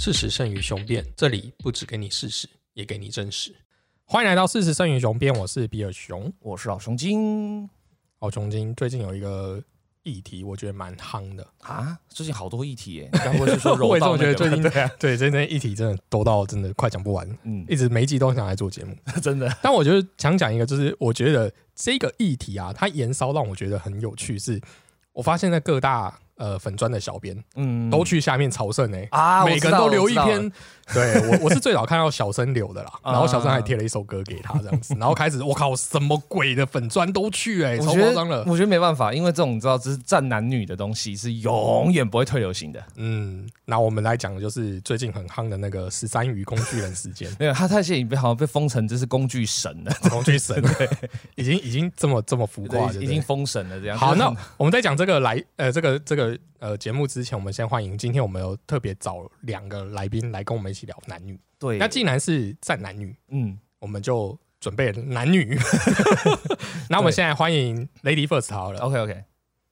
事实胜于雄辩，这里不只给你事实，也给你真实。欢迎来到事实胜于雄辩，我是比尔熊。我是老熊精老熊精最近有一个议题，我觉得蛮夯的。啊，最近好多议题耶，你该不会是说 柔我也这道么觉得最近 对啊，对，最近议题真的多到真的快讲不完，嗯，一直每一集都想来做节目。真的，但我觉得想讲一个，就是我觉得这个议题啊，它延烧让我觉得很有趣是，我发现在各大呃粉砖的小编嗯。都去下面朝圣哎、啊，每个人都留一篇，对我 我是最早看到小生留的啦，啊。然后小生还贴了一首歌给他这样子，然后开始我靠什么鬼的粉砖都去哎、超夸张了，我觉得没办法，因为这种你知道，这是占男女的东西，是永远不会退流行的。嗯，那我们来讲的就是最近很夯的那个十三余工具人事件，没有，他太现在已经被好像被封成这是工具神了，工具神。对，已经已经这么这么浮夸已经封神了这样。好，那我们再讲这个来呃这个这个呃节目之前，我们先欢迎今天我们有特别找两个来宾来跟我们一起聊男女。对，那既然是站男女，嗯，我们就准备男女。那我们现在欢迎 Lady First 好了。OK OK，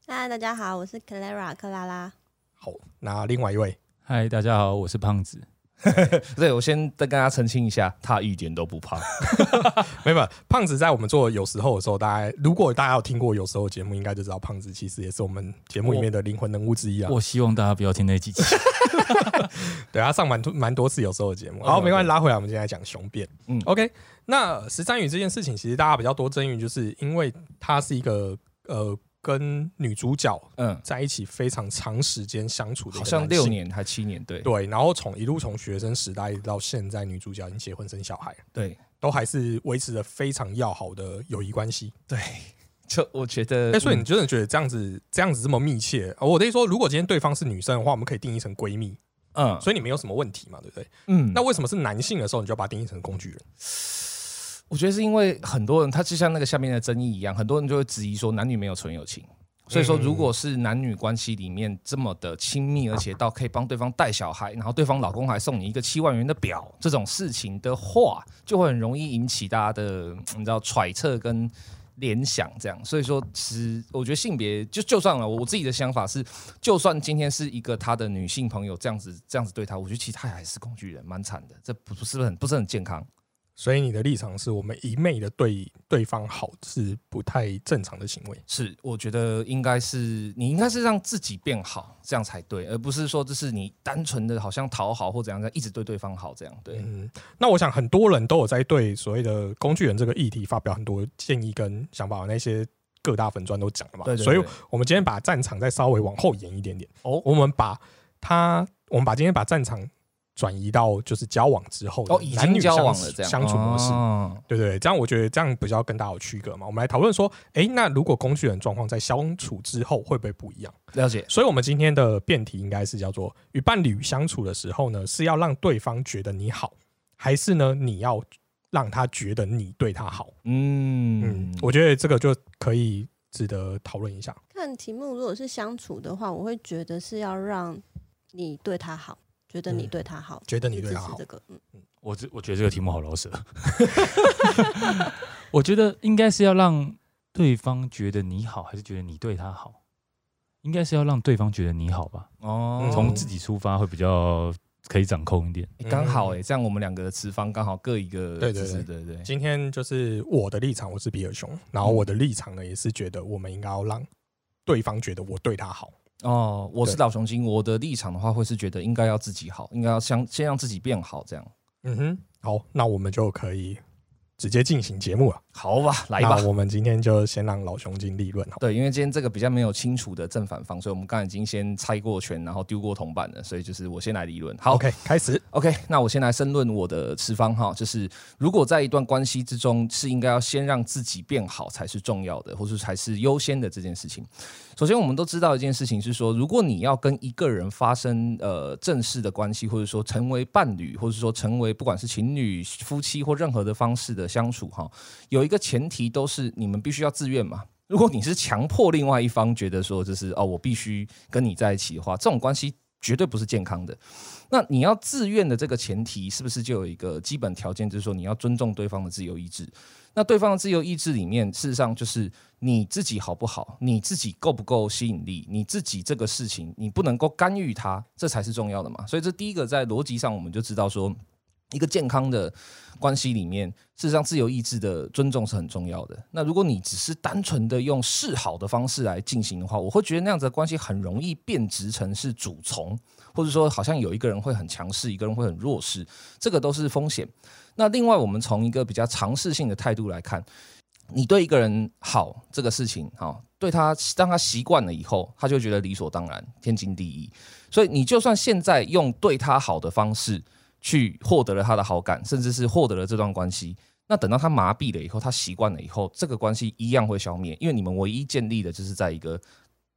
嗨，大家好，我是 Clara 克拉拉。好，那另外一位，嗨，大家好，我是胖子。对我先再跟大家澄清一下，他一点都不胖。没有没有胖子在我们做有时候的时候，大家如果大家有听过有时候节目，应该就知道胖子其实也是我们节目里面的灵魂人物之一啊。我希望大家不要听那几集。对他上蛮多蛮多次有时候的节目。好，没关系，拉回来，我们今天来讲雄辩。嗯嗯，OK。那十三语这件事情，其实大家比较多争议，就是因为它是一个呃跟女主角嗯，在一起非常长时间相处的一好像六年还七年，对。对，然后从一路从学生时代到现在，女主角已经结婚生小孩，对。都还是维持着非常要好的友谊关系。对，就我觉得，哎、所以嗯。你真的觉得这样子这样子这么密切？呃我的意思说，如果今天对方是女生的话，我们可以定义成闺蜜，嗯。所以你没有什么问题嘛，对不对？嗯，那为什么是男性的时候，你就要把它定义成工具人？我觉得是因为很多人，他就像那个下面的争议一样，很多人就会质疑说男女没有纯友情。所以说，嗯如果是男女关系里面这么的亲密，而且到可以帮对方带小孩，然后对方老公还送你一个七万元的表，这种事情的话，就会很容易引起大家的你知道揣测跟联想。这样，所以说，其实我觉得性别就就算了，我自己的想法是，就算今天是一个他的女性朋友这样子这样子对他，我觉得其实他还是工具人，蛮惨的，这不不是很不是很健康。所以你的立场是我们一昧的对对方好是不太正常的行为。是，我觉得应该是你应该是让自己变好，这样才对，而不是说这是你单纯的好像讨好或怎样，一直对对方好这样。对，嗯，那我想很多人都有在对所谓的工具人这个议题发表很多建议跟想法，那些各大粉砖都讲了嘛。对对所以我们今天把战场再稍微往后延一点点。哦我们把它，我们把今天把战场转移到就是交往之后的哦，已男女经交往相了这样相处模式。哦对对对，这样我觉得这样比较跟大家有区隔嘛。我们来讨论说，诶，那如果工具人状况在相处之后会不会不一样？了解。所以，我们今天的辩题应该是叫做：与伴侣相处的时候呢，是要让对方觉得你好，还是呢你要让他觉得你对他好？嗯嗯，，我觉得这个就可以值得讨论一下。看题目，如果是相处的话，我会觉得是要让你对他好，觉得你嗯对他好，觉得你去对他好这个，嗯，我这我觉得这个题目好老舍。我觉得应该是要让对方觉得你好，还是觉得你对他好？应该是要让对方觉得你好吧，哦嗯从自己出发会比较可以掌控一点。诶刚好哎，这样我们两个的持方刚好各一个对对对对对。今天就是我的立场，我是比尔熊，然后我的立场呢也是觉得我们应该要让对方觉得我对他好。哦，我是对老雄精，我的立场的话会是觉得应该要自己好，应该要先先让自己变好，这样。嗯哼，好，那我们就可以直接进行节目了。好吧，来吧。我们今天就先让老熊精立论好。对，因为今天这个比较没有清楚的正反方，所以我们刚才已经先猜过拳，然后丢过铜板了，所以就是我先来立论。好 OK，开始。OK，那我先来申论我的持方哈，就是如果在一段关系之中，是应该要先让自己变好才是重要的，或是才是优先的这件事情。首先，我们都知道一件事情是说，如果你要跟一个人发生呃正式的关系，或者说成为伴侣，或者说成为不管是情侣、夫妻或任何的方式的相处哈，有一个前提都是你们必须要自愿嘛。如果你是强迫另外一方觉得说就是哦我必须跟你在一起的话，这种关系绝对不是健康的。那你要自愿的这个前提，是不是就有一个基本条件，就是说你要尊重对方的自由意志？那对方的自由意志里面，事实上就是你自己好不好，你自己够不够吸引力，你自己这个事情你不能够干预它，这才是重要的嘛。所以这第一个在逻辑上我们就知道说，一个健康的关系里面，事实上自由意志的尊重是很重要的。那如果你只是单纯的用示好的方式来进行的话，我会觉得那样子的关系很容易变质成是主从，或者说好像有一个人会很强势，一个人会很弱势，这个都是风险。那另外，我们从一个比较尝试性的态度来看，你对一个人好这个事情，哈，对他当他习惯了以后，他就觉得理所当然、天经地义。所以你就算现在用对他好的方式去获得了他的好感，甚至是获得了这段关系，那等到他麻痹了以后，他习惯了以后，这个关系一样会消灭，因为你们唯一建立的就是在一个。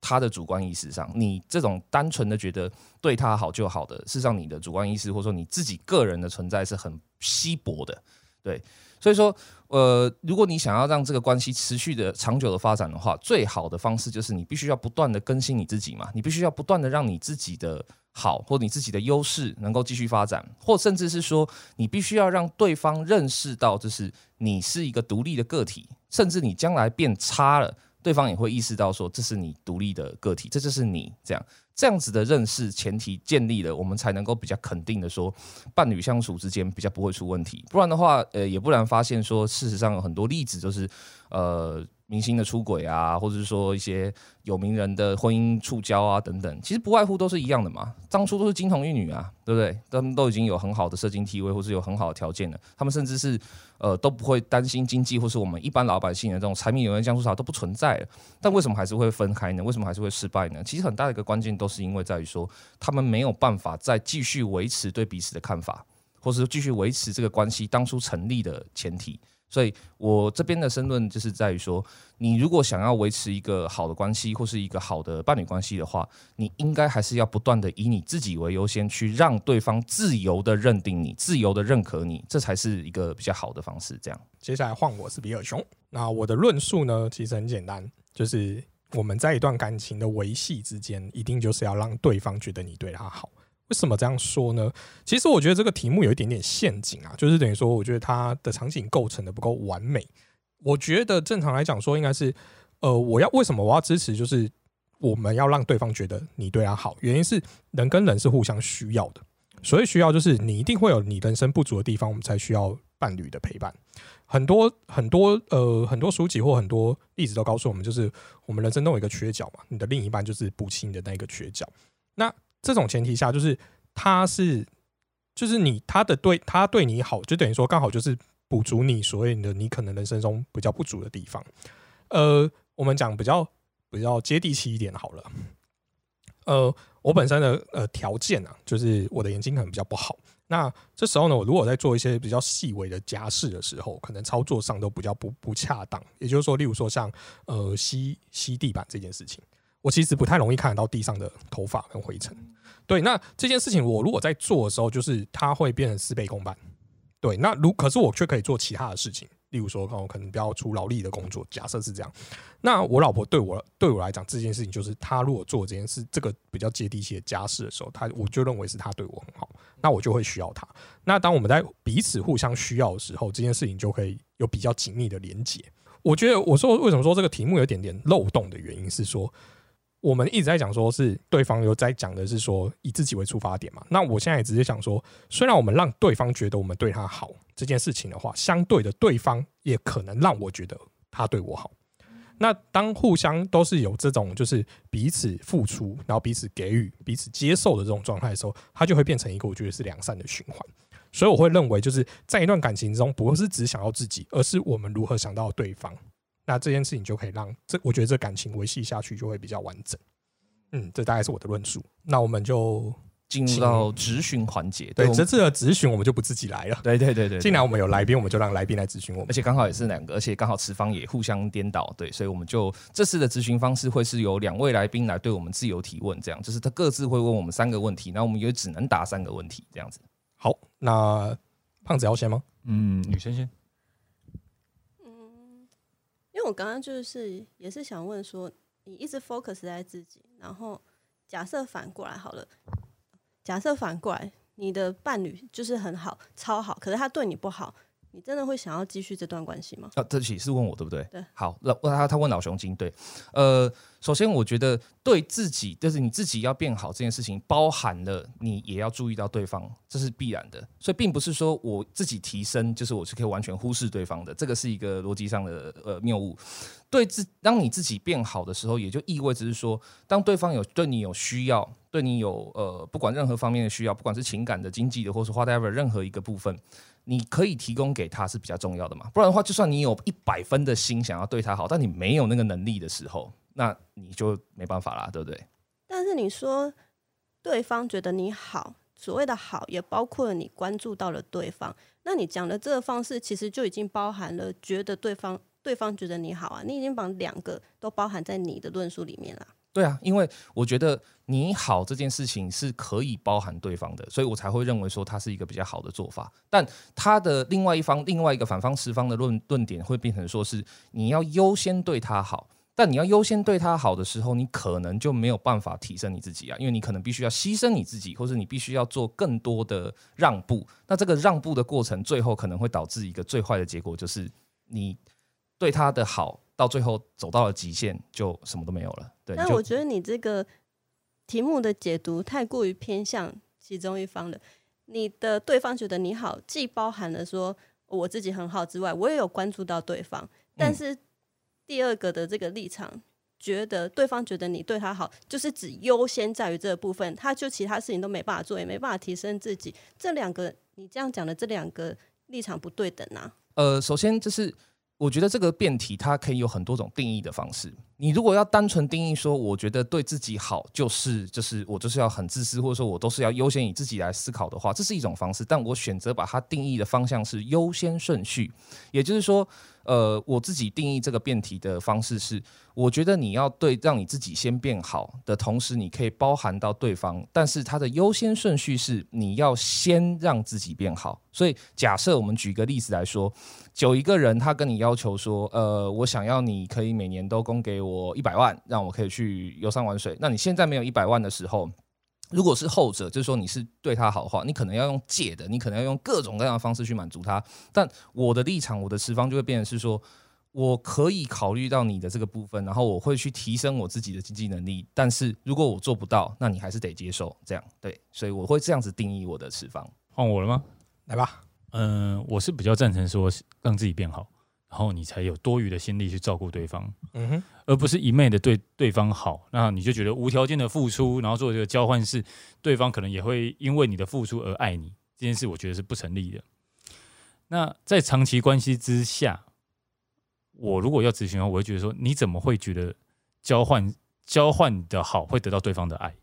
他的主观意识上，你这种单纯的觉得对他好就好的，事实上你的主观意识或者说你自己个人的存在是很稀薄的，对。所以说，呃，如果你想要让这个关系持续的长久的发展的话，最好的方式就是你必须要不断的更新你自己嘛，你必须要不断的让你自己的好或你自己的优势能够继续发展，或甚至是说你必须要让对方认识到，就是你是一个独立的个体，甚至你将来变差了。对方也会意识到说，这是你独立的个体，这就是你这样这样子的认识前提建立了，我们才能够比较肯定的说，伴侣相处之间比较不会出问题。不然的话，呃，也不难发现说，事实上有很多例子就是，呃。明星的出轨啊，或者是说一些有名人的婚姻触礁啊等等，其实不外乎都是一样的嘛。当初都是金童玉女啊，对不对？他们都已经有很好的社经地位，或是有很好的条件了。他们甚至是呃都不会担心经济，或是我们一般老百姓的这种柴米油盐酱醋茶都不存在了。但为什么还是会分开呢？为什么还是会失败呢？其实很大的一个关键都是因为在于说，他们没有办法再继续维持对彼此的看法，或是继续维持这个关系当初成立的前提。所以我这边的申论就是在于说，你如果想要维持一个好的关系或是一个好的伴侣关系的话，你应该还是要不断的以你自己为优先，去让对方自由的认定你，自由的认可你，这才是一个比较好的方式。这样，接下来换我是比尔熊。那我的论述呢，其实很简单，就是我们在一段感情的维系之间，一定就是要让对方觉得你对他好。为什么这样说呢？其实我觉得这个题目有一点点陷阱啊，就是等于说，我觉得它的场景构成的不够完美。我觉得正常来讲说，应该是，呃，我要为什么我要支持？就是我们要让对方觉得你对他好，原因是人跟人是互相需要的，所以需要就是你一定会有你人生不足的地方，我们才需要伴侣的陪伴。很多很多呃很多书籍或很多例子都告诉我们，就是我们人生都有一个缺角嘛，你的另一半就是补齐你的那个缺角。那这种前提下，就是他是，就是你他的对他对你好，就等于说刚好就是补足你所谓的你可能人生中比较不足的地方。呃，我们讲比较比较接地气一点好了。呃，我本身的呃条件啊，就是我的眼睛可能比较不好。那这时候呢，我如果在做一些比较细微的家事的时候，可能操作上都比较不不恰当。也就是说，例如说像呃吸吸地板这件事情。我其实不太容易看得到地上的头发跟灰尘，对。那这件事情我如果在做的时候，就是它会变成事倍功半，对。那如可是我却可以做其他的事情，例如说，我可能比较出劳力的工作。假设是这样，那我老婆对我对我来讲，这件事情就是她如果做这件事，这个比较接地气的家事的时候，她我就认为是她对我很好，那我就会需要她。那当我们在彼此互相需要的时候，这件事情就可以有比较紧密的连接。我觉得我说为什么说这个题目有点点漏洞的原因是说。我们一直在讲说，是对方有在讲的是说以自己为出发点嘛？那我现在也直接想说，虽然我们让对方觉得我们对他好这件事情的话，相对的对方也可能让我觉得他对我好。那当互相都是有这种就是彼此付出，然后彼此给予、彼此接受的这种状态的时候，它就会变成一个我觉得是良善的循环。所以我会认为，就是在一段感情中，不是只想要自己，而是我们如何想到对方。那这件事情就可以让这，我觉得这感情维系下去就会比较完整。嗯，这大概是我的论述。那我们就进入到咨询环节。对，这次的咨询我们就不自己来了。对对对对，既然我们有来宾，我们就让来宾来咨询我们。而且刚好也是两个，而且刚好持方也互相颠倒。对，所以我们就这次的咨询方式会是由两位来宾来对我们自由提问，这样就是他各自会问我们三个问题，那我们也只能答三个问题，这样子。好，那胖子要先吗？嗯，女生先。我刚刚就是也是想问说，你一直 focus 在自己，然后假设反过来好了，假设反过来，你的伴侣就是很好，超好，可是他对你不好，你真的会想要继续这段关系吗？啊，对不起，是问我对不对？对。好，那问他他问老熊精，对，呃，首先我觉得对自己，就是你自己要变好这件事情，包含了你也要注意到对方，这是必然的。所以并不是说我自己提升，就是我是可以完全忽视对方的，这个是一个逻辑上的呃谬误。对自当你自己变好的时候，也就意味着是说，当对方有对你有需要，对你有呃不管任何方面的需要，不管是情感的、经济的，或是 whatever 任何一个部分。你可以提供给他是比较重要的嘛？不然的话，就算你有一百分的心想要对他好，但你没有那个能力的时候，那你就没办法啦，对不对？但是你说对方觉得你好，所谓的好也包括了你关注到了对方。那你讲的这个方式，其实就已经包含了觉得对方对方觉得你好啊，你已经把两个都包含在你的论述里面了。对啊，因为我觉得你好这件事情是可以包含对方的，所以我才会认为说它是一个比较好的做法。但他的另外一方、另外一个反方十方的论论点会变成说是你要优先对他好，但你要优先对他好的时候，你可能就没有办法提升你自己啊，因为你可能必须要牺牲你自己，或者你必须要做更多的让步。那这个让步的过程，最后可能会导致一个最坏的结果，就是你对他的好。到最后走到了极限，就什么都没有了。对，但我觉得你这个题目的解读太过于偏向其中一方了。你的对方觉得你好，既包含了说我自己很好之外，我也有关注到对方。但是第二个的这个立场，觉得对方觉得你对他好，就是只优先在于这个部分，他就其他事情都没办法做，也没办法提升自己。这两个你这样讲的这两个立场不对等啊。呃，首先就是。我觉得这个辩题它可以有很多种定义的方式。你如果要单纯定义说，我觉得对自己好就是就是我就是要很自私，或者说我都是要优先以自己来思考的话，这是一种方式。但我选择把它定义的方向是优先顺序，也就是说。呃，我自己定义这个辩题的方式是，我觉得你要对让你自己先变好的同时，你可以包含到对方，但是它的优先顺序是你要先让自己变好。所以，假设我们举个例子来说，有一个人他跟你要求说，呃，我想要你可以每年都供给我一百万，让我可以去游山玩水。那你现在没有一百万的时候。如果是后者，就是说你是对他好的话，你可能要用借的，你可能要用各种各样的方式去满足他。但我的立场，我的持方就会变成是说，我可以考虑到你的这个部分，然后我会去提升我自己的经济能力。但是如果我做不到，那你还是得接受这样。对，所以我会这样子定义我的持方。换我了吗？来吧。嗯，我是比较赞成说让自己变好。然后你才有多余的心力去照顾对方，嗯哼，而不是一昧的对对方好，那你就觉得无条件的付出，然后做这个交换是对方可能也会因为你的付出而爱你，这件事我觉得是不成立的。那在长期关系之下，我如果要咨询的话，我会觉得说，你怎么会觉得交换交换的好会得到对方的爱？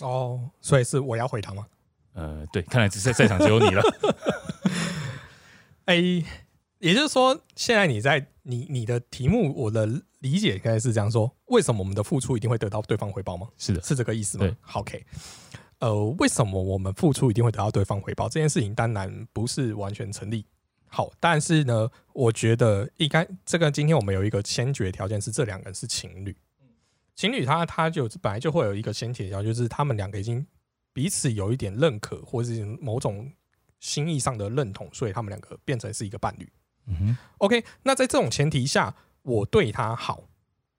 哦，所以是我要回答吗？呃，对，看来只是在场只有你了。A。也就是说，现在你在你你的题目，我的理解应该是这样说：为什么我们的付出一定会得到对方回报吗？是的，是这个意思吗？好，K。呃，为什么我们付出一定会得到对方回报？这件事情当然不是完全成立。好，但是呢，我觉得应该这个今天我们有一个先决条件是这两个人是情侣。情侣他他就本来就会有一个先决条件，就是他们两个已经彼此有一点认可，或者是某种心意上的认同，所以他们两个变成是一个伴侣。嗯哼，OK，那在这种前提下，我对他好，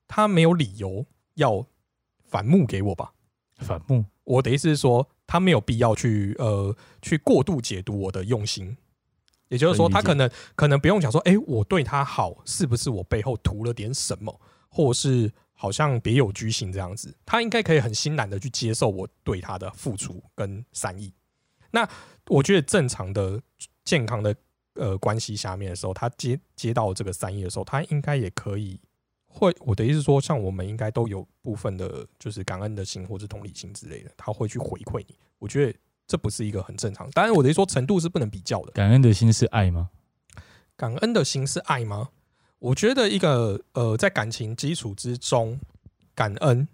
他没有理由要反目给我吧？反目，我的意思是说，他没有必要去呃去过度解读我的用心。也就是说，他可能可能不用讲说，哎，我对他好，是不是我背后图了点什么，或是好像别有居心这样子？他应该可以很欣然的去接受我对他的付出跟善意。那我觉得正常的、健康的。呃，关系下面的时候，他接接到这个三亿的时候，他应该也可以会。我的意思是说，像我们应该都有部分的，就是感恩的心或者同理心之类的，他会去回馈你。我觉得这不是一个很正常。当然，我的意思说程度是不能比较的。感恩的心是爱吗？感恩的心是爱吗？我觉得一个呃，在感情基础之中，感恩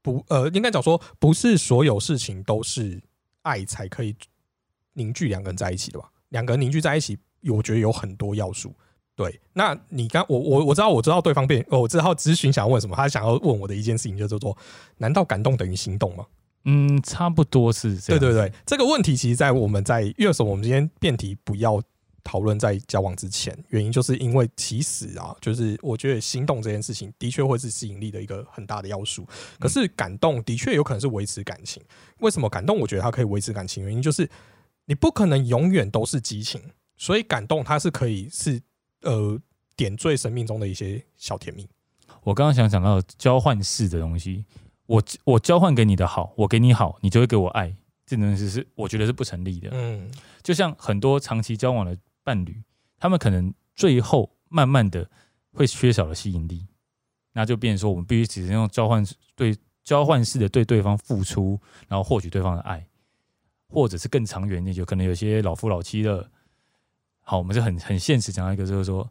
不呃，应该讲说，不是所有事情都是爱才可以凝聚两个人在一起的吧？两个人凝聚在一起。我觉得有很多要素，对。那你刚我我我知道我知道对方变，我知道咨询想要问什么，他想要问我的一件事情就叫做：难道感动等于心动吗？嗯，差不多是这样。对对对，这个问题其实，在我们在因为什么？我们今天辩题不要讨论在交往之前，原因就是因为其实啊，就是我觉得心动这件事情的确会是吸引力的一个很大的要素。可是感动的确有可能是维持感情。为什么感动？我觉得它可以维持感情，原因就是你不可能永远都是激情，所以感动它是可以是呃点缀生命中的一些小甜蜜。我刚刚想讲到交换式的东西，我我交换给你的好，我给你好，你就会给我爱，这东西是我觉得是不成立的。嗯，就像很多长期交往的。伴侣，他们可能最后慢慢的会缺少了吸引力，那就变成说，我们必须只能用交换对交换式的对对方付出，然后获取对方的爱，或者是更长远一点，就可能有些老夫老妻的。好，我们就很很现实讲到一个，就是说，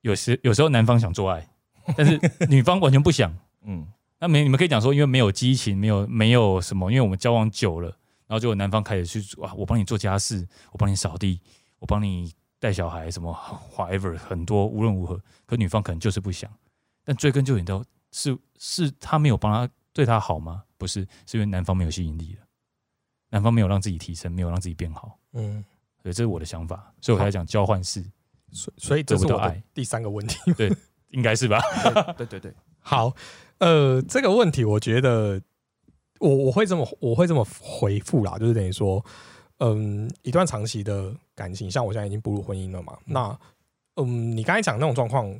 有时有时候男方想做爱，但是女方完全不想。嗯，那没你们可以讲说，因为没有激情，没有没有什么，因为我们交往久了，然后就男方开始去啊，我帮你做家事，我帮你扫地。我帮你带小孩，什么 whatever 很多，无论如何，可女方可能就是不想。但追根究底，都是是他没有帮他对他好吗？不是，是因为男方没有吸引力了，男方没有让自己提升，没有让自己变好。嗯，所以这是我的想法，所以我才讲交换式。所所以这是我的第三个问题，对，应该是吧？对对对，好，呃，这个问题我觉得我我会这么我会这么回复啦，就是等于说。嗯，一段长期的感情，像我现在已经步入婚姻了嘛？那，嗯，你刚才讲那种状况，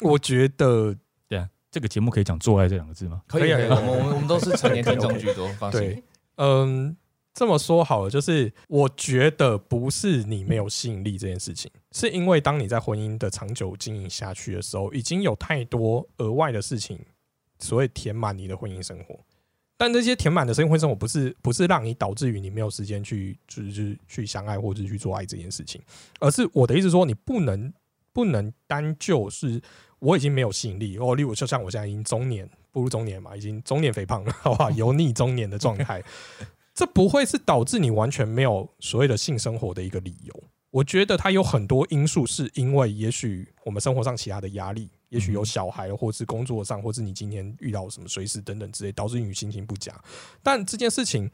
我觉得，对啊，这个节目可以讲“做爱”这两个字吗？可以，我们我们我们都是成年听众居多，放心。对，嗯，这么说好了，就是我觉得不是你没有吸引力这件事情，是因为当你在婚姻的长久经营下去的时候，已经有太多额外的事情，所谓填满你的婚姻生活。但这些填满的婚姻生活不是不是让你导致于你没有时间去就是去相爱或者去做爱这件事情，而是我的意思说你不能不能单就是我已经没有吸引力哦，例如就像我现在已经中年步入中年嘛，已经中年肥胖了，好吧，油腻中年的状态，这不会是导致你完全没有所谓的性生活的一个理由。我觉得它有很多因素，是因为也许我们生活上其他的压力。也许有小孩，或是工作上，或是你今天遇到什么随时等等之类，导致你心情不佳。但这件事情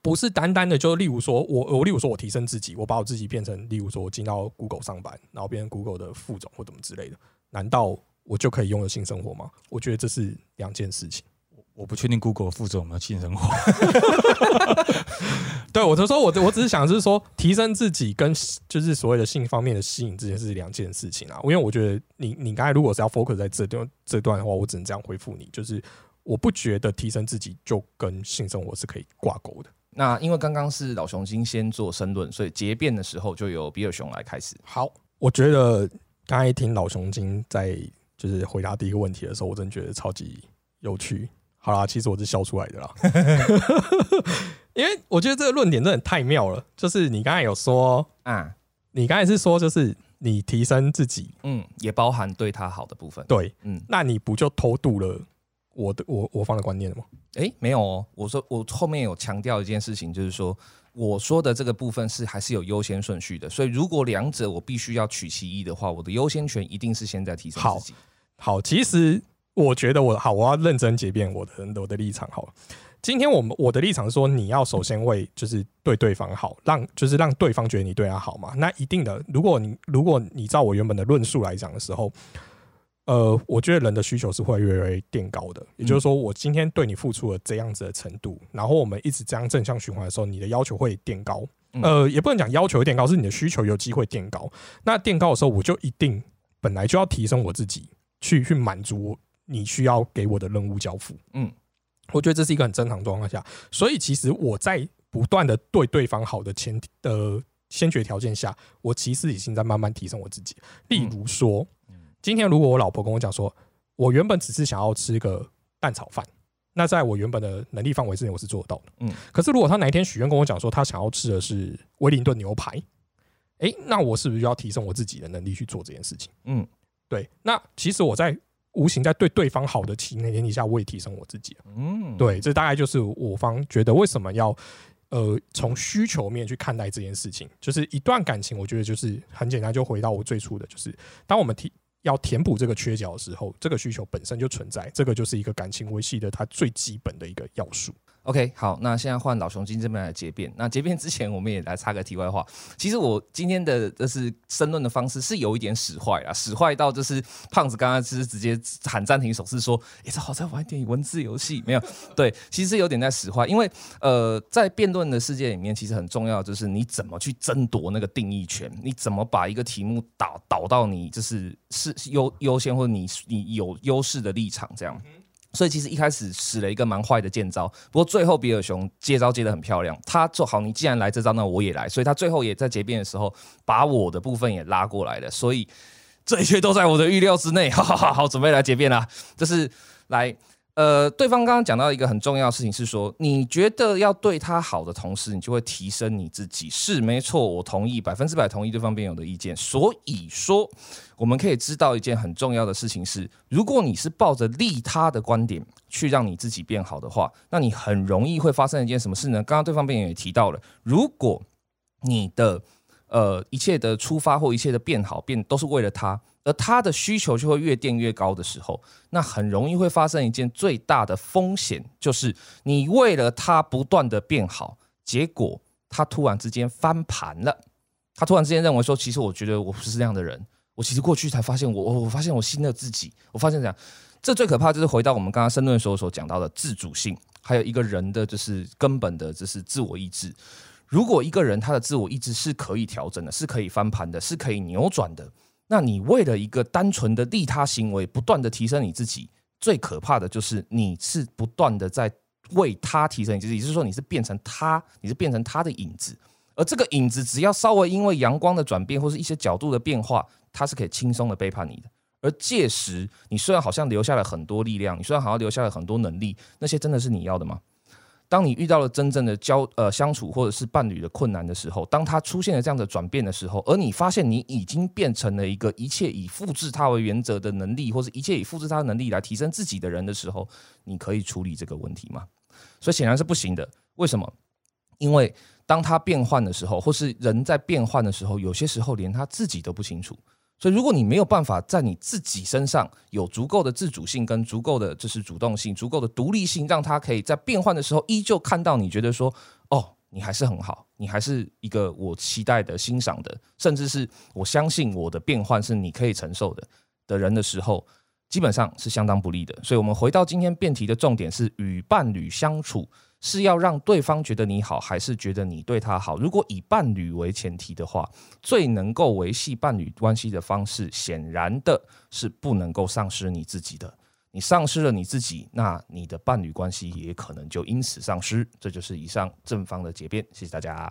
不是单单的，就例如说我我例如说我提升自己，我把我自己变成，例如说我进到 Google 上班，然后变成 Google 的副总或怎么之类的，难道我就可以拥有性生活吗？我觉得这是两件事情。我不确定 Google 负责我们的性生活。对，我就说，我我只是想，就是说，提升自己跟就是所谓的性方面的吸引，这件事是两件事情啊。因为我觉得你你刚才如果是要 focus 在这段这段的话，我只能这样回复你，就是我不觉得提升自己就跟性生活是可以挂钩的。那因为刚刚是老熊精先做申论，所以结辩的时候就由比尔熊来开始。好，我觉得刚才听老熊精在就是回答第一个问题的时候，我真觉得超级有趣。好啦，其实我是笑出来的啦，因为我觉得这个论点真的太妙了。就是你刚才有说啊，你刚才是说，就是你提升自己，嗯，也包含对他好的部分。对，嗯，那你不就偷渡了我的我我方的观念了吗？哎，没有哦，我说我后面有强调一件事情，就是说我说的这个部分是还是有优先顺序的。所以如果两者我必须要取其一的话，我的优先权一定是先在提升自己。好，其实。我觉得我好，我要认真解辩我的我的立场。好了，今天我们我的立场说，你要首先为就是对对方好，让就是让对方觉得你对他好嘛。那一定的，如果你如果你照我原本的论述来讲的时候，呃，我觉得人的需求是会越来越垫高的。也就是说，我今天对你付出了这样子的程度，然后我们一直这样正向循环的时候，你的要求会垫高。呃，也不能讲要求垫高，是你的需求有机会垫高。那垫高的时候，我就一定本来就要提升我自己，去去满足。你需要给我的任务交付，嗯，我觉得这是一个很正常状况下，所以其实我在不断的对对方好的前提的先决条件下，我其实已经在慢慢提升我自己。例如说，今天如果我老婆跟我讲说，我原本只是想要吃个蛋炒饭，那在我原本的能力范围之内，我是做得到的，嗯。可是如果他哪一天许愿跟我讲说，他想要吃的是威灵顿牛排，哎，那我是不是就要提升我自己的能力去做这件事情？嗯，对。那其实我在。无形在对对方好的情前提下，我也提升我自己。嗯，对，这大概就是我方觉得为什么要呃从需求面去看待这件事情。就是一段感情，我觉得就是很简单，就回到我最初的就是，当我们提要填补这个缺角的时候，这个需求本身就存在，这个就是一个感情维系的它最基本的一个要素。OK，好，那现在换老熊精这边来结辩。那结辩之前，我们也来插个题外话。其实我今天的就是申论的方式是有一点使坏啊，使坏到就是胖子刚刚是直接喊暂停手势说：“哎，这好在玩一点文字游戏。”没有，对，其实有点在使坏，因为呃，在辩论的世界里面，其实很重要就是你怎么去争夺那个定义权，你怎么把一个题目导导到你就是是优优先或者你你有优势的立场这样。所以其实一开始使了一个蛮坏的剑招，不过最后比尔熊接招接的很漂亮。他做好，你既然来这招，那我也来。所以他最后也在结辩的时候，把我的部分也拉过来了。所以这一切都在我的预料之内。好好好，好，准备来结辩啦，这是来。呃，对方刚刚讲到一个很重要的事情是说，你觉得要对他好的同时，你就会提升你自己。是没错，我同意，百分之百同意对方辩友的意见。所以说，我们可以知道一件很重要的事情是，如果你是抱着利他的观点去让你自己变好的话，那你很容易会发生一件什么事呢？刚刚对方辩友也提到了，如果你的呃一切的出发或一切的变好变都是为了他。而他的需求就会越垫越高的时候，那很容易会发生一件最大的风险，就是你为了他不断的变好，结果他突然之间翻盘了。他突然之间认为说，其实我觉得我不是这样的人，我其实过去才发现我，我我发现我新的自己，我发现这样，这最可怕就是回到我们刚刚申论的时候所讲到的自主性，还有一个人的就是根本的就是自我意志。如果一个人他的自我意志是可以调整的，是可以翻盘的，是可以扭转的。那你为了一个单纯的利他行为，不断的提升你自己，最可怕的就是你是不断的在为他提升你自己，也就是说你是变成他，你是变成他的影子，而这个影子只要稍微因为阳光的转变或是一些角度的变化，它是可以轻松的背叛你的。而届时，你虽然好像留下了很多力量，你虽然好像留下了很多能力，那些真的是你要的吗？当你遇到了真正的交呃相处或者是伴侣的困难的时候，当他出现了这样的转变的时候，而你发现你已经变成了一个一切以复制他为原则的能力，或者一切以复制他的能力来提升自己的人的时候，你可以处理这个问题吗？所以显然是不行的。为什么？因为当他变换的时候，或是人在变换的时候，有些时候连他自己都不清楚。所以，如果你没有办法在你自己身上有足够的自主性跟足够的就是主动性、足够的独立性，让他可以在变换的时候依旧看到你觉得说，哦，你还是很好，你还是一个我期待的、欣赏的，甚至是我相信我的变换是你可以承受的的人的时候，基本上是相当不利的。所以，我们回到今天辩题的重点是与伴侣相处。是要让对方觉得你好，还是觉得你对他好？如果以伴侣为前提的话，最能够维系伴侣关系的方式，显然的是不能够丧失你自己的。你丧失了你自己，那你的伴侣关系也可能就因此丧失。这就是以上正方的结辩。谢谢大家。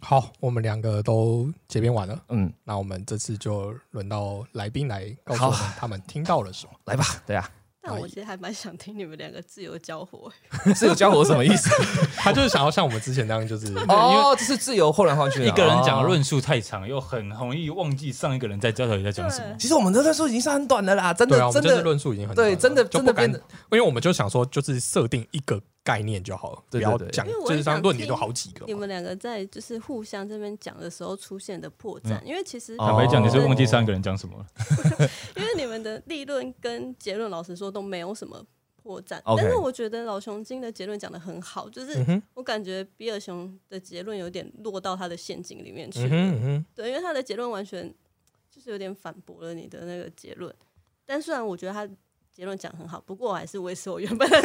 好，我们两个都结辩完了。嗯，那我们这次就轮到来宾来告诉我们他们听到了什么。来吧，对啊。但我其实还蛮想听你们两个自由交火。自由交火什么意思？他就是想要像我们之前那样，就是哦，这是自由后来换去一个人讲论述太长，又很容易忘记上一个人在交头在讲什么。其实我们的论述已经是很短的啦，真的，真的论述已经很对，真的真的变得，因为我们就想说，就是设定一个。概念就好了，不要讲，就是上论点都好几个。你们两个在就是互相这边讲的时候出现的破绽，因为其实坦白讲，你是忘记三个人讲什么了。因为你们的立论跟结论，老实说都没有什么破绽。但是我觉得老熊精的结论讲的很好，就是我感觉比尔熊的结论有点落到他的陷阱里面去。对，因为他的结论完全就是有点反驳了你的那个结论。但虽然我觉得他。结论讲很好，不过我还是维持我原本的。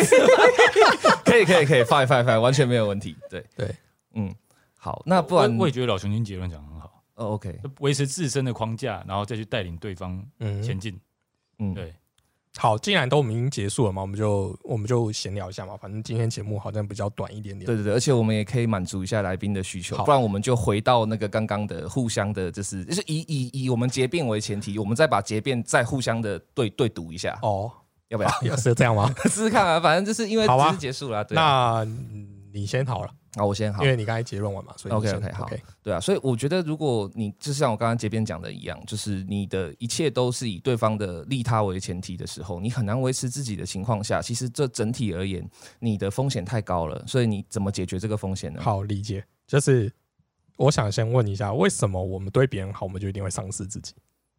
可以可以可以，fine fine fine，完全没有问题。对对，嗯，好，那不然我也觉得老熊精结论讲很好。哦，OK，维持自身的框架，然后再去带领对方前进。嗯，对。好，既然都我们已经结束了嘛，我们就我们就闲聊一下嘛。反正今天节目好像比较短一点点。对对对，而且我们也可以满足一下来宾的需求，不然我们就回到那个刚刚的互相的，就是就是以以以我们结辩为前提，我们再把结辩再互相的对对赌一下。哦，要不要？要是这样吗？试试看啊，反正就是因为只是结束了。那你先好了。啊，我先好，因为你刚才结论完嘛，所以 OK OK 好，对啊，所以我觉得如果你就像我刚刚结边讲的一样，就是你的一切都是以对方的利他为前提的时候，你很难维持自己的情况下，其实这整体而言，你的风险太高了。所以你怎么解决这个风险呢？好理解，就是我想先问一下，为什么我们对别人好，我们就一定会丧失自己？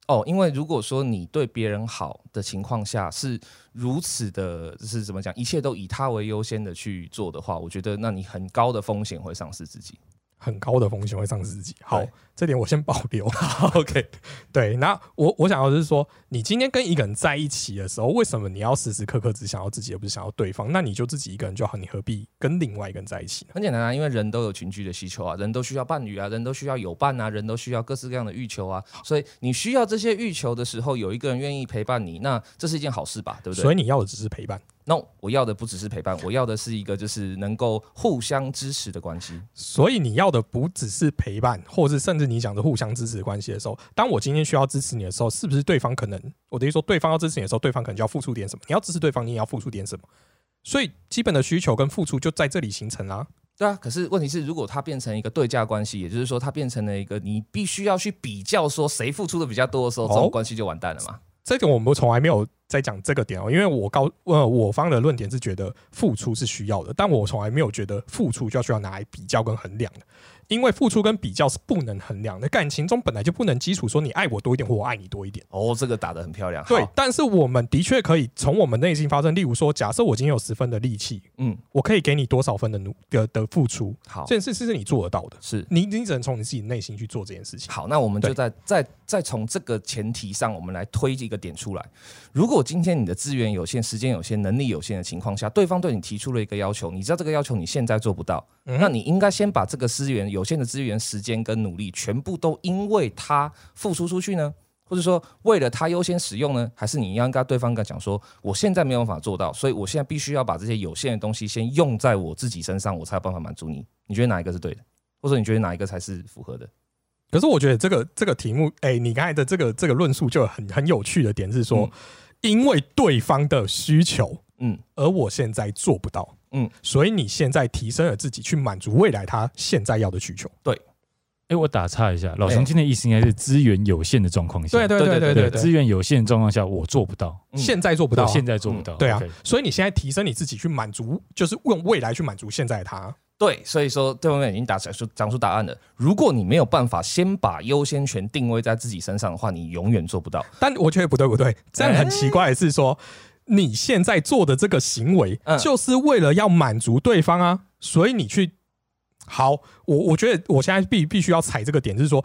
哦，因为如果说你对别人好的情况下是如此的，是怎么讲，一切都以他为优先的去做的话，我觉得那你很高的风险会丧失自己。很高的风险会丧失自己。好对，这点我先保留。OK，对。那我我想要的是说，你今天跟一个人在一起的时候，为什么你要时时刻刻只想要自己，而不是想要对方？那你就自己一个人就好，你何必跟另外一个人在一起呢？很简单啊，因为人都有群居的需求啊，人都需要伴侣啊，人都需要有伴啊，人都需要各式各样的欲求啊，所以你需要这些欲求的时候，有一个人愿意陪伴你，那这是一件好事吧，对不对？所以你要的只是陪伴。no，我要的不只是陪伴，我要的是一个就是能够互相支持的关系。所以你要的不只是陪伴，或是甚至你讲的互相支持的关系的时候，当我今天需要支持你的时候，是不是对方可能我等于说对方要支持你的时候，对方可能就要付出点什么？你要支持对方，你也要付出点什么？所以基本的需求跟付出就在这里形成啦。对啊，可是问题是，如果它变成一个对价关系，也就是说，它变成了一个你必须要去比较，说谁付出的比较多的时候，这哦种关系就完蛋了嘛。这个我们从来没有在讲这个点哦，因为我高呃我方的论点是觉得付出是需要的，但我从来没有觉得付出就要需要拿来比较跟衡量的，因为付出跟比较是不能衡量的，感情中本来就不能基础说你爱我多一点或我爱你多一点。哦，这个打得很漂亮。对但是我们的确可以从我们内心发生，例如说，假设我今天有十分的力气，嗯，我可以给你多少分的努的的付出，好这，件事是你做得到的，是你你只能从你自己内心去做这件事情。好，那我们就对再再再从这个前提上，我们来推一个点出来。如果今天你的资源有限、时间有限、能力有限的情况下，对方对你提出了一个要求，你知道这个要求你现在做不到，嗯那你应该先把这个资源有限的资源、时间跟努力全部都因为他付出出去呢？或者说为了他优先使用呢？还是你要跟对方跟他讲说，我现在没有办法做到，所以我现在必须要把这些有限的东西先用在我自己身上，我才有办法满足你？你觉得哪一个是对的？或者你觉得哪一个才是符合的？可是我觉得这个这个题目，哎、你刚才的这个这个论述就很很有趣的点是说，嗯因为对方的需求，嗯。而我现在做不到，嗯，所以你现在提升了自己去满足未来他现在要的需求。对。哎，我打岔一下，老哎。熊今天的意思应该是资源有限的状况下，对对对对对资源有限的状况下，我做不到，嗯。现在做不到。啊、现在做不到，对啊。所以你现在提升你自己去满足，就是用未来去满足现在的他。对，所以说对方面已经打讲出讲出答案了。如果你没有办法先把优先权定位在自己身上的话，你永远做不到。但我觉得不对不对，这样很奇怪的是说，你现在做的这个行为嗯，就是为了要满足对方啊，所以你去好，我我觉得我现在必必须要踩这个点，就是说，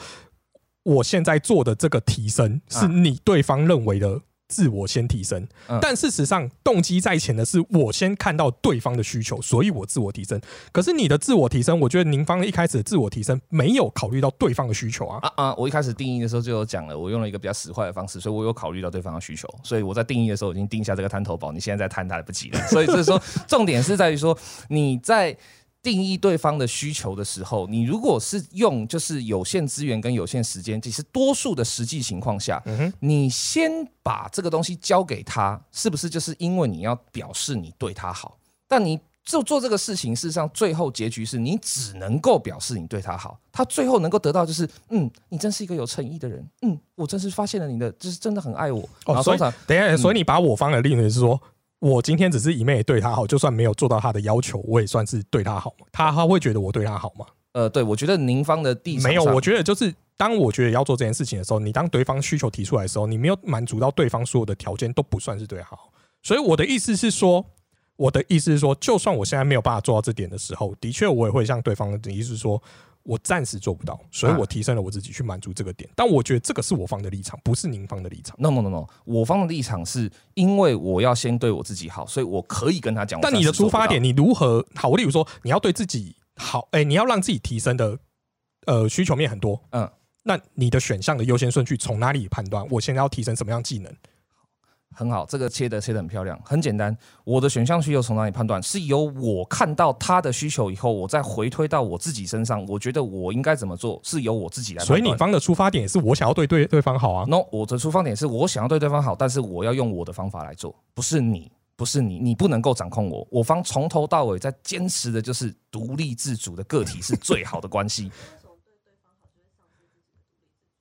我现在做的这个提升是你对方认为的。自我先提升嗯，但事实上动机在前的是我先看到对方的需求，所以我自我提升。可是你的自我提升，我觉得您方一开始的自我提升没有考虑到对方的需求啊。啊啊！我一开始定义的时候就有讲了，我用了一个比较实惠的方式，所以我有考虑到对方的需求，所以我在定义的时候已经定下这个滩头宝，你现在在摊它来不及了。所以就是说，重点是在于说你在。定义对方的需求的时候，你如果是用就是有限资源跟有限时间，其实多数的实际情况下，嗯，你先把这个东西交给他，是不是就是因为你要表示你对他好？但你就做这个事情，事实上最后结局是你只能够表示你对他好，他最后能够得到就是，嗯，你真是一个有诚意的人，嗯，我真是发现了你的，就是真的很爱我。然哦，所以等一下，嗯所以你把我方的例子是说，我今天只是一昧对他好，就算没有做到他的要求，我也算是对他好嘛？他他会觉得我对他好吗？呃，对我觉得您方的地没有，我觉得就是当我觉得要做这件事情的时候，你当对方需求提出来的时候，你没有满足到对方所有的条件，都不算是对他好。所以我的意思是说，我的意思是说，就算我现在没有办法做到这点的时候，的确我也会向对方的意思是说。我暂时做不到，所以我提升了我自己去满足这个点。但我觉得这个是我方的立场，不是您方的立场。no no no no，我方的立场是因为我要先对我自己好，所以我可以跟他讲。但你的出发点，你如何好？我例如说，你要对自己好，哎、你要让自己提升的呃需求面很多，嗯，那你的选项的优先顺序从哪里判断？我现在要提升什么样技能？很好，这个切的切的很漂亮，很简单。我的选项需求从哪里判断？是由我看到他的需求以后，我再回推到我自己身上。我觉得我应该怎么做，是由我自己来判断。所以你方的出发点也是我想要对对对方好啊。no，我的出发点是我想要对对方好，但是我要用我的方法来做，不是你，不是你，你不能够掌控我。我方从头到尾在坚持的就是独立自主的个体是最好的关系。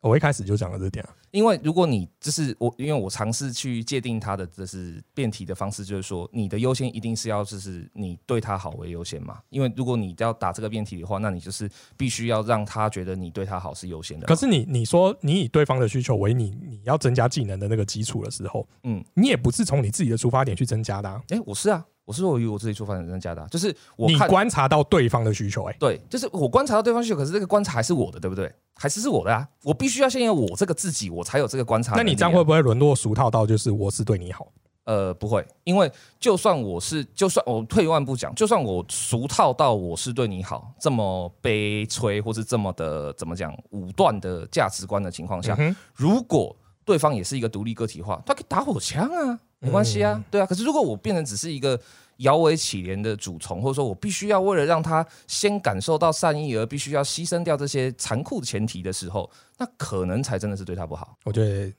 我一开始就讲了这点啊。因为如果你就是我，因为我尝试去界定他的就是辩题的方式，就是说你的优先一定是要就是你对他好为优先嘛。因为如果你要打这个辩题的话，那你就是必须要让他觉得你对他好是优先的。可是你你说你以对方的需求为你你要增加技能的那个基础的时候，嗯，你也不是从你自己的出发点去增加的。啊哎，我是啊。我是我以我自己出发点增加的，就是我你观察到对方的需求，哎，对，就是我观察到对方需求，可是这个观察还是我的，对不对？还是是我的啊？我必须要先有我这个自己，我才有这个观察。那你这样会不会沦落俗套到就是我是对你好？呃，不会，因为就算我是，就算我退一万步讲，就算我俗套到我是对你好，这么悲催或是这么的怎么讲武断的价值观的情况下，如果对方也是一个独立个体化，他可以打火枪啊。没关系啊，对啊。可是如果我变成只是一个摇尾乞怜的主从，或者说我必须要为了让他先感受到善意而必须要牺牲掉这些残酷的前提的时候，那可能才真的是对他不好。我觉得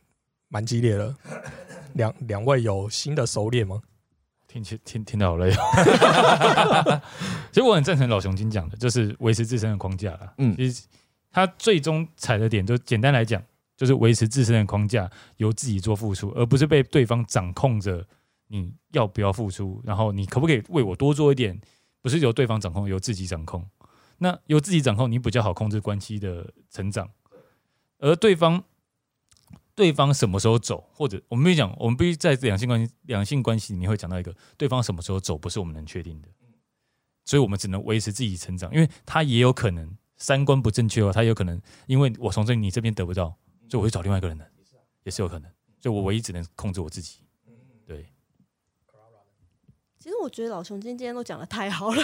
蛮激烈了。两两位有新的收敛吗？听起听听得好累。其实我很赞成老熊精讲的，就是维持自身的框架了。嗯，其实他最终踩的点，就简单来讲。就是维持自身的框架，由自己做付出，而不是被对方掌控着。你要不要付出？然后你可不可以为我多做一点？不是由对方掌控，由自己掌控。那由自己掌控，你比较好控制关系的成长。而对方，对方什么时候走，或者我们必须讲，我们必须在两性关系、两性关系里面会讲到一个，对方什么时候走，不是我们能确定的。所以我们只能维持自己成长，因为他也有可能三观不正确哦，他有可能因为我从这你这边得不到。所以我会找另外一个人的，也是有可能。所以我唯一只能控制我自己。对。其实我觉得老熊今天都讲的太好了，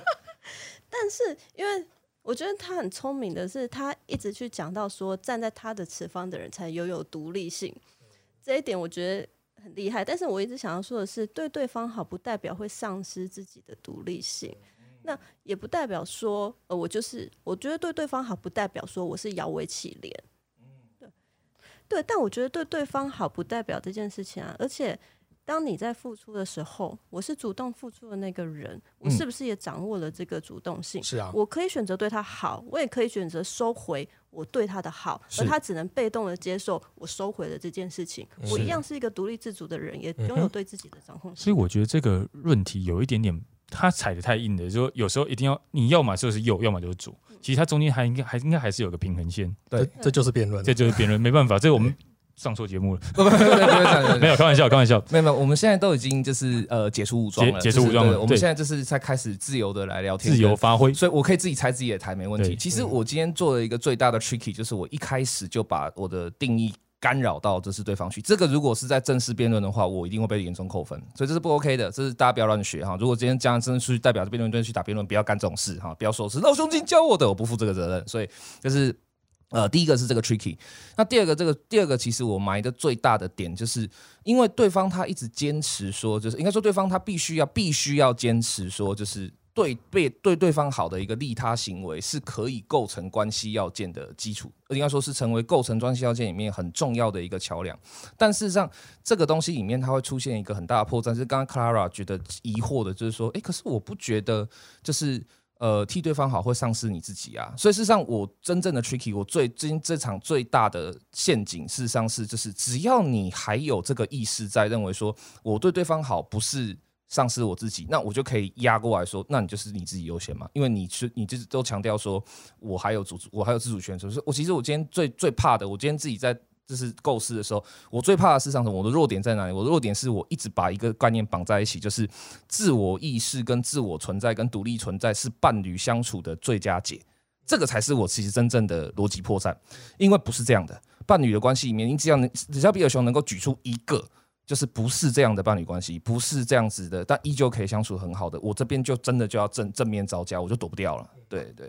但是因为我觉得他很聪明的是，他一直去讲到说，站在他的持方的人才拥有独立性，这一点我觉得很厉害。但是我一直想要说的是，对对方好不代表会丧失自己的独立性，那也不代表说，呃，我就是我觉得对对方好不代表说我是摇尾乞怜。对，但我觉得对对方好不代表这件事情啊。而且，当你在付出的时候，我是主动付出的那个人，我是不是也掌握了这个主动性？是啊，我可以选择对他好，我也可以选择收回我对他的好，而他只能被动的接受我收回的这件事情。我一样是一个独立自主的人，也拥有对自己的掌控。所以我觉得这个论题有一点点，他踩的太硬了，就有时候一定要你要么就是右，要么就是左。其实它中间还应该还应该还是有个平衡线，对，这就是辩论，这就是辩论，没办法，这我们上错节目了，没有开玩笑，开玩笑，没有没有，我们现在都已经就是呃解除武装了，解除武装了，我们现在就是在开始自由的来聊天，自由发挥，所以我可以自己拆自己的台没问题。其实我今天做了一个最大的 tricky，就是我一开始就把我的定义。干扰到这是对方去，这个如果是在正式辩论的话，我一定会被严重扣分，所以这是不 OK 的，这是大家不要乱学哈。如果今天这样真的出去代表着辩论队去打辩论，不要干这种事哈，不要说是老兄弟教我的，我不负这个责任。所以就是呃，第一个是这个 tricky，那第二个这个第二个其实我埋的最大的点，就是因为对方他一直坚持说，就是应该说对方他必须要必须要坚持说，就是。对被对对方好的一个利他行为是可以构成关系要件的基础，应该说是成为构成关系要件里面很重要的一个桥梁。但事实上，这个东西里面它会出现一个很大的破绽，是刚刚 Clara 觉得疑惑的，就是说，哎，可是我不觉得就是呃替对方好会丧失你自己啊。所以事实上，我真正的 tricky，我最今这场最大的陷阱，事实上是就是只要你还有这个意识在，认为说我对对方好不是。丧失我自己，那我就可以压过来说，那你就是你自己优先嘛？因为你是你就是都强调说，我还有主我还有自主权，所以我其实我今天最最怕的，我今天自己在就是构思的时候，我最怕的是什么？我的弱点在哪里？我的弱点是我一直把一个概念绑在一起，就是自我意识跟自我存在跟独立存在是伴侣相处的最佳解，这个才是我其实真正的逻辑破绽，因为不是这样的，伴侣的关系里面，你只要能只要比尔熊能够举出一个。就是不是这样的伴侣关系，不是这样子的，但依旧可以相处很好的。我这边就真的就要正正面招架，我就躲不掉了。对对，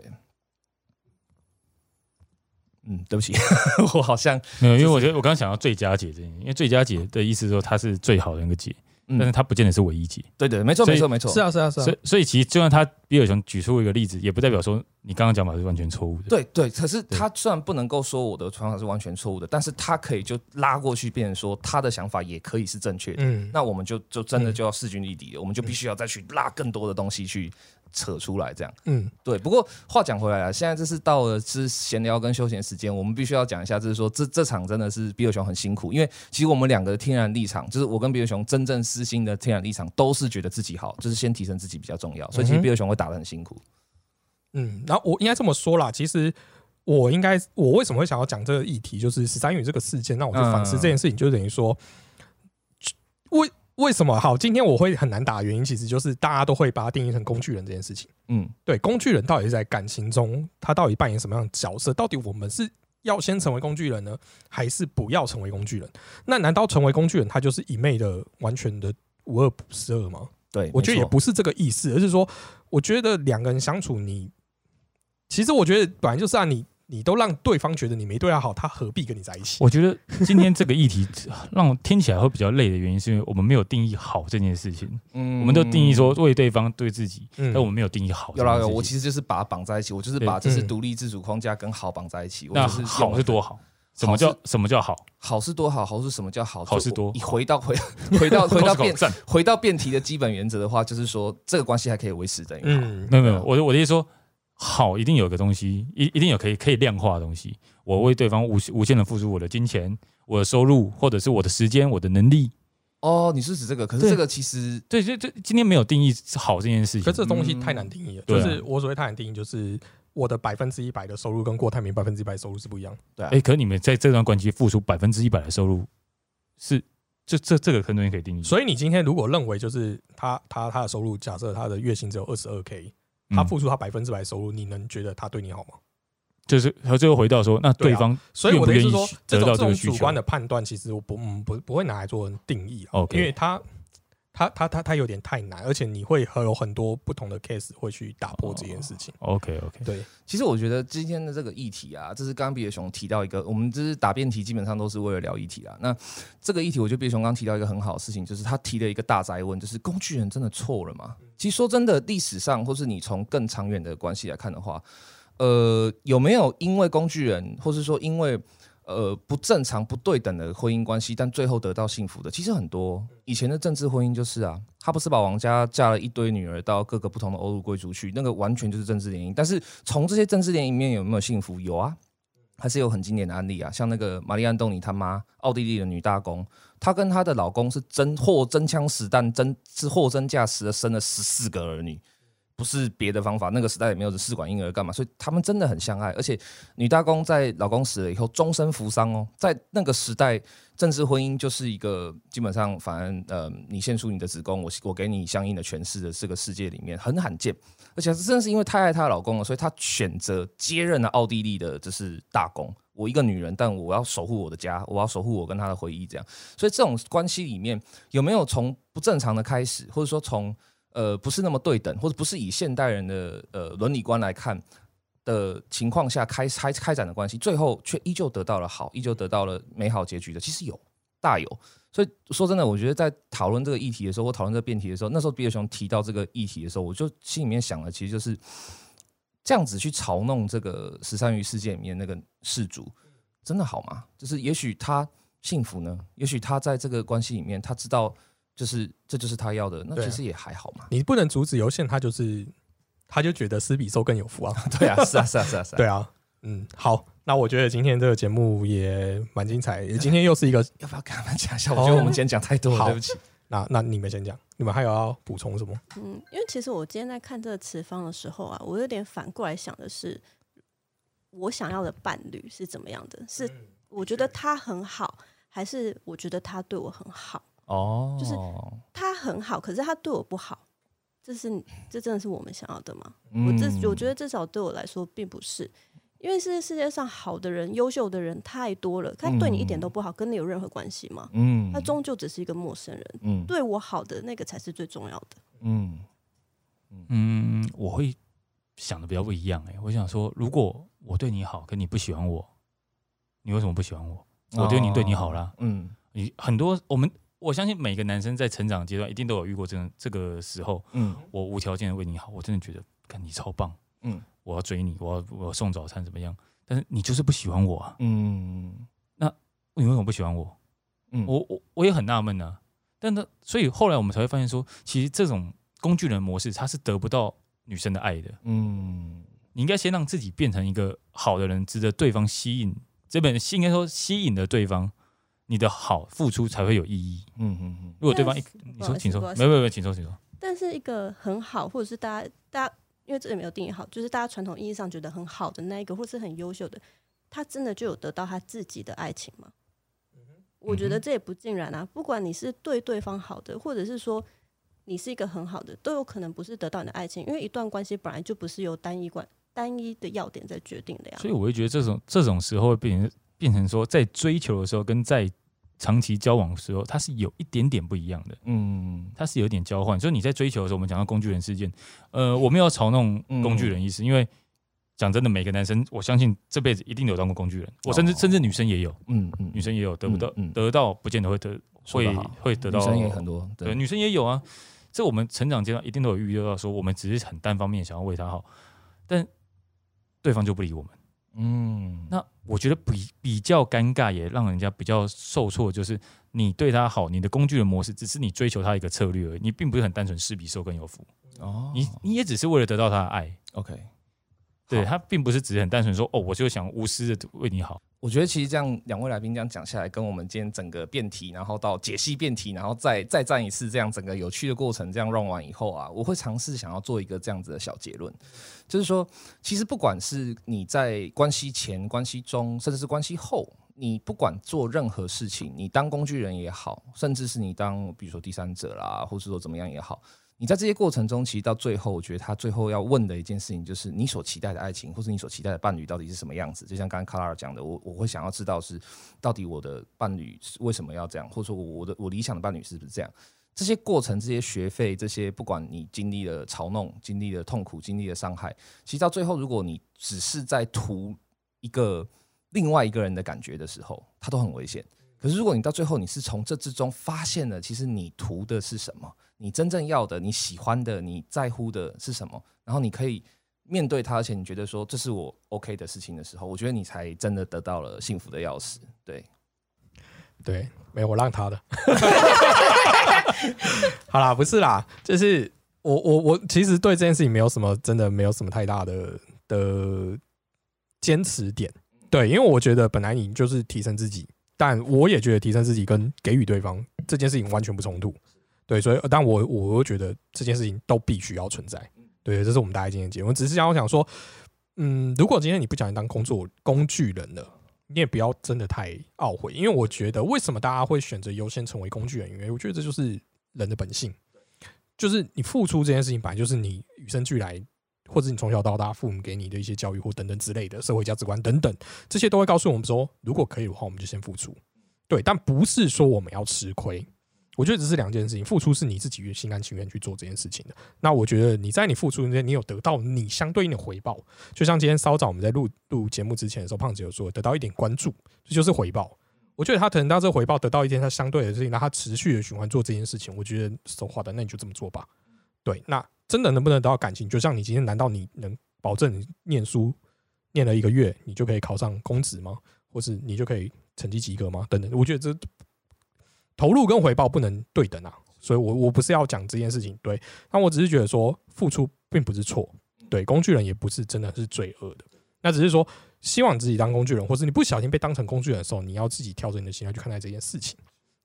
嗯，对不起，我好像没有，因为我觉得我刚刚想到最佳解这，因为最佳解的意思说它是最好的那个解。但是它不见得是唯一解。对对，没错没错没错，是啊是啊是啊。所以所以其实就算他比尔熊举出一个例子，也不代表说你刚刚讲法是完全错误的。对对，可是他虽然不能够说我的方法是完全错误的，但是他可以就拉过去，变成说他的想法也可以是正确的。嗯，那我们就就真的就要势均力敌了，我们就必须要再去拉更多的东西去扯出来这样。嗯，对。不过话讲回来啊，现在这是到了是闲聊跟休闲时间，我们必须要讲一下，就是说这这场真的是比尔熊很辛苦，因为其实我们两个的天然立场，就是我跟比尔熊真正私心的天然立场，都是觉得自己好，就是先提升自己比较重要，所以其实比尔熊会打得很辛苦。嗯，然后我应该这么说啦，其实我应该我为什么会想要讲这个议题，就是十三宇这个事件，那我就反思这件事情，就等于说，为为什么好？今天我会很难打的原因，其实就是大家都会把它定义成工具人这件事情。嗯，对，工具人到底是在感情中，他到底扮演什么样的角色？到底我们是要先成为工具人呢，还是不要成为工具人？那难道成为工具人，他就是一昧的、完全的无恶不赦吗？对，我觉得也不是这个意思，而是说，我觉得两个人相处，你其实我觉得本来就是啊，你你都让对方觉得你没对他好，他何必跟你在一起？我觉得今天这个议题让我听起来会比较累的原因，是因为我们没有定义好这件事情。嗯我们都定义说为对方对自己，嗯但我们没有定义好这有啦。我其实就是把它绑在一起，我就是把这是嗯独立自主框架跟好绑在一起。我那就是好是多好？什么叫什么叫好？好是多好，好是什么叫好？好是多你回到回回到 回到辩赞。回到辩题的基本原则的话，就是说这个关系还可以维持等于好。嗯，没有没有，我的我的意思说，好一定有个东西，一一定有可以可以量化的东西。我为对方无无限的付出我的金钱、我的收入，或者是我的时间、我的能力。哦，你是指这个？可是这个其实对，这这今天没有定义好这件事情。可这东西太难定义了。就是我所谓太难定义，就是我的百分之一百的收入跟郭台铭百分之一百的收入是不一样的。对啊哎，可你们在这段关系付出百分之一百的收入，是这这这个很多人可以定义。所以你今天如果认为就是他他他的收入，假设他的月薪只有二十二 k，他嗯付出他百分之百收入，你能觉得他对你好吗？就是他最后回到说，那对方所以我的意思是说这种主观的判断，其实我不嗯不不会拿来做定义啊。OK 因为它它它它它有点太难，而且你会和有很多不同的 case 会去打破这件事情。OK OK，对，其实我觉得今天的这个议题啊，这是刚刚比尔熊提到一个，我们就是答辩题，基本上都是为了聊议题啦。那这个议题，我觉得比尔熊刚提到一个很好的事情，就是他提了一个大灾问，就是工具人真的错了吗？其实说真的，历史上或是你从更长远的关系来看的话，呃，有没有因为工具人，或是说因为呃不正常、不对等的婚姻关系，但最后得到幸福的，其实很多。以前的政治婚姻就是啊，他不是把王家嫁了一堆女儿到各个不同的欧陆贵族去，那个完全就是政治联姻。但是从这些政治联姻里面有没有幸福？有啊，还是有很经典的案例啊，像那个玛丽安东尼他妈，奥地利的女大公，她跟她的老公是真货真枪实弹，真是货真价实的生了十四个儿女。不是别的方法，那个时代也没有试管婴儿干嘛，所以他们真的很相爱。而且女大公在老公死了以后终身服丧哦，在那个时代，政治婚姻就是一个基本上，反正呃，你献出你的子宫，我我给你相应的权势的这个世界里面很罕见。而且真的是因为太爱她老公了，所以她选择接任了奥地利的就是大公。我一个女人，但我要守护我的家，我要守护我跟她的回忆，这样。所以这种关系里面有没有从不正常的开始，或者说从呃，不是那么对等，或者不是以现代人的呃伦理观来看的情况下开开开展的关系，最后却依旧得到了好，依旧得到了美好结局的，其实有大有。所以说真的，我觉得在讨论这个议题的时候，或讨论这个辩题的时候，那时候比尔熊提到这个议题的时候，我就心里面想了，其实就是这样子去嘲弄这个十三余事件里面那个事主，真的好吗？就是也许他幸福呢，也许他在这个关系里面，他知道。就是这就是他要的，那其实也还好嘛。你不能阻止尤宪，他就是他就觉得施比受更有福啊。对啊，是啊，是啊，是啊，是啊。对啊，嗯，好，那我觉得今天这个节目也蛮精彩，也今天又是一个，要不要跟他们讲一下？我觉得我们今天讲太多了，对不起。那那你们先讲，你们还有要补充什么？嗯，因为其实我今天在看这个词方的时候啊，我有点反过来想的是，我想要的伴侣是怎么样的？是我觉得他很好，还是我觉得他对我很好？哦，就是他很好，可是他对我不好，这是这真的是我们想要的吗？我这我觉得至少对我来说并不是，因为是世界上好的人、优秀的人太多了，他对你一点都不好，跟你有任何关系吗？嗯。他终究只是一个陌生人，嗯。对我好的那个才是最重要的。嗯。嗯，我会想的比较不一样哎、我想说，如果我对你好，可你不喜欢我，你为什么不喜欢我？我对你对你好啦，嗯。你很多我们我相信每个男生在成长阶段一定都有遇过这种这个时候，嗯我无条件的为你好，我真的觉得，看你超棒，嗯我要追你，我要我要送早餐怎么样？但是你就是不喜欢我啊，嗯那你为什么不喜欢我？嗯我我我也很纳闷啊。但他，所以后来我们才会发现说，其实这种工具人模式，他是得不到女生的爱的。嗯，你应该先让自己变成一个好的人，值得对方吸引。这本应该说吸引了对方，你的好付出才会有意义。嗯嗯嗯。如果对方一你说，请说，没有没有没有，请说请说。但是一个很好，或者是大家大家，因为这里没有定义好，就是大家传统意义上觉得很好的那一个，或是很优秀的，他真的就有得到他自己的爱情吗？我觉得这也不尽然啊。不管你是对对方好的，或者是说你是一个很好的，都有可能不是得到你的爱情，因为一段关系本来就不是由单一关单一的要点在决定的呀。所以我会觉得这种这种时候会变成变成说，在追求的时候跟在长期交往的时候，它是有一点点不一样的。嗯，它是有点交换。所以你在追求的时候，我们讲到工具人事件，呃，我们要嘲弄工具人意思，因为。讲真的，每个男生，我相信这辈子一定有当过工具人。我甚至甚至女生也有，嗯嗯，女生也有得不到，得到不见得会得，会会得到。女生也很多，对，女生也有啊。这我们成长阶段一定都有预料到，说我们只是很单方面想要为他好，但对方就不理我们。嗯，那我觉得比比较尴尬，也让人家比较受挫，就是你对他好，你的工具人模式只是你追求他一个策略而已，你并不是很单纯施比受更有福。哦，你你也只是为了得到他的爱。OK。对他并不是只是很单纯说哦，我就想无私的为你好。我觉得其实这样两位来宾这样讲下来，跟我们今天整个辩题，然后到解析辩题，然后再再战一次，这样整个有趣的过程，这样绕完以后啊，我会尝试想要做一个这样子的小结论，就是说，其实不管是你在关系前、关系中，甚至是关系后，你不管做任何事情，你当工具人也好，甚至是你当比如说第三者啦，或是说怎么样也好。你在这些过程中，其实到最后，我觉得他最后要问的一件事情，就是你所期待的爱情，或是你所期待的伴侣到底是什么样子？就像刚刚卡拉尔讲的，我我会想要知道是到底我的伴侣为什么要这样，或者说我的我理想的伴侣是不是这样？这些过程、这些学费、这些不管你经历了嘲弄、经历了痛苦、经历了伤害，其实到最后，如果你只是在图一个另外一个人的感觉的时候，它都很危险。可是如果你到最后，你是从这之中发现了，其实你图的是什么？你真正要的、你喜欢的、你在乎的是什么？然后你可以面对他，而且你觉得说这是我 OK 的事情的时候，我觉得你才真的得到了幸福的钥匙。对，对，没有我让他的。好啦，不是啦，就是我我我其实对这件事情没有什么真的没有什么太大的的坚持点。对，因为我觉得本来你就是提升自己，但我也觉得提升自己跟给予对方这件事情完全不冲突。对，所以，但我我又觉得这件事情都必须要存在。对，这是我们大家今天结论。只是想我想说，嗯，如果今天你不想当工作工具人了，你也不要真的太懊悔，因为我觉得为什么大家会选择优先成为工具人？因为我觉得这就是人的本性，就是你付出这件事情本来就是你与生俱来，或者你从小到大父母给你的一些教育或等等之类的社会价值观等等，这些都会告诉我们说，如果可以的话，我们就先付出。对，但不是说我们要吃亏。我觉得只是两件事情，付出是你自己心甘情愿去做这件事情的。那我觉得你在你付出中间，你有得到你相对应的回报。就像今天稍早我们在录录节目之前的时候，胖子有说得到一点关注，这就是回报。我觉得他可能到这个回报得到一件他相对的事情，那他持续的循环做这件事情，我觉得说话的那你就这么做吧。对，那真的能不能得到感情？就像你今天，难道你能保证念书念了一个月，你就可以考上公职吗？或是你就可以成绩及格吗？等等，我觉得这。投入跟回报不能对等啊，所以我我不是要讲这件事情，对，那我只是觉得说付出并不是错，对，工具人也不是真的是罪恶的，那只是说希望自己当工具人，或是你不小心被当成工具人的时候，你要自己调整你的心态去看待这件事情，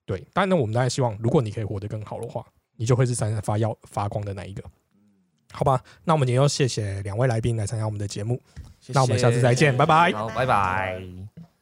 对，当然呢，我们当然希望，如果你可以活得更好的话，你就会是闪闪发耀发光的那一个，好吧？那我们今天要谢谢两位来宾来参加我们的节目，那我们下次再见，拜拜，好，拜拜。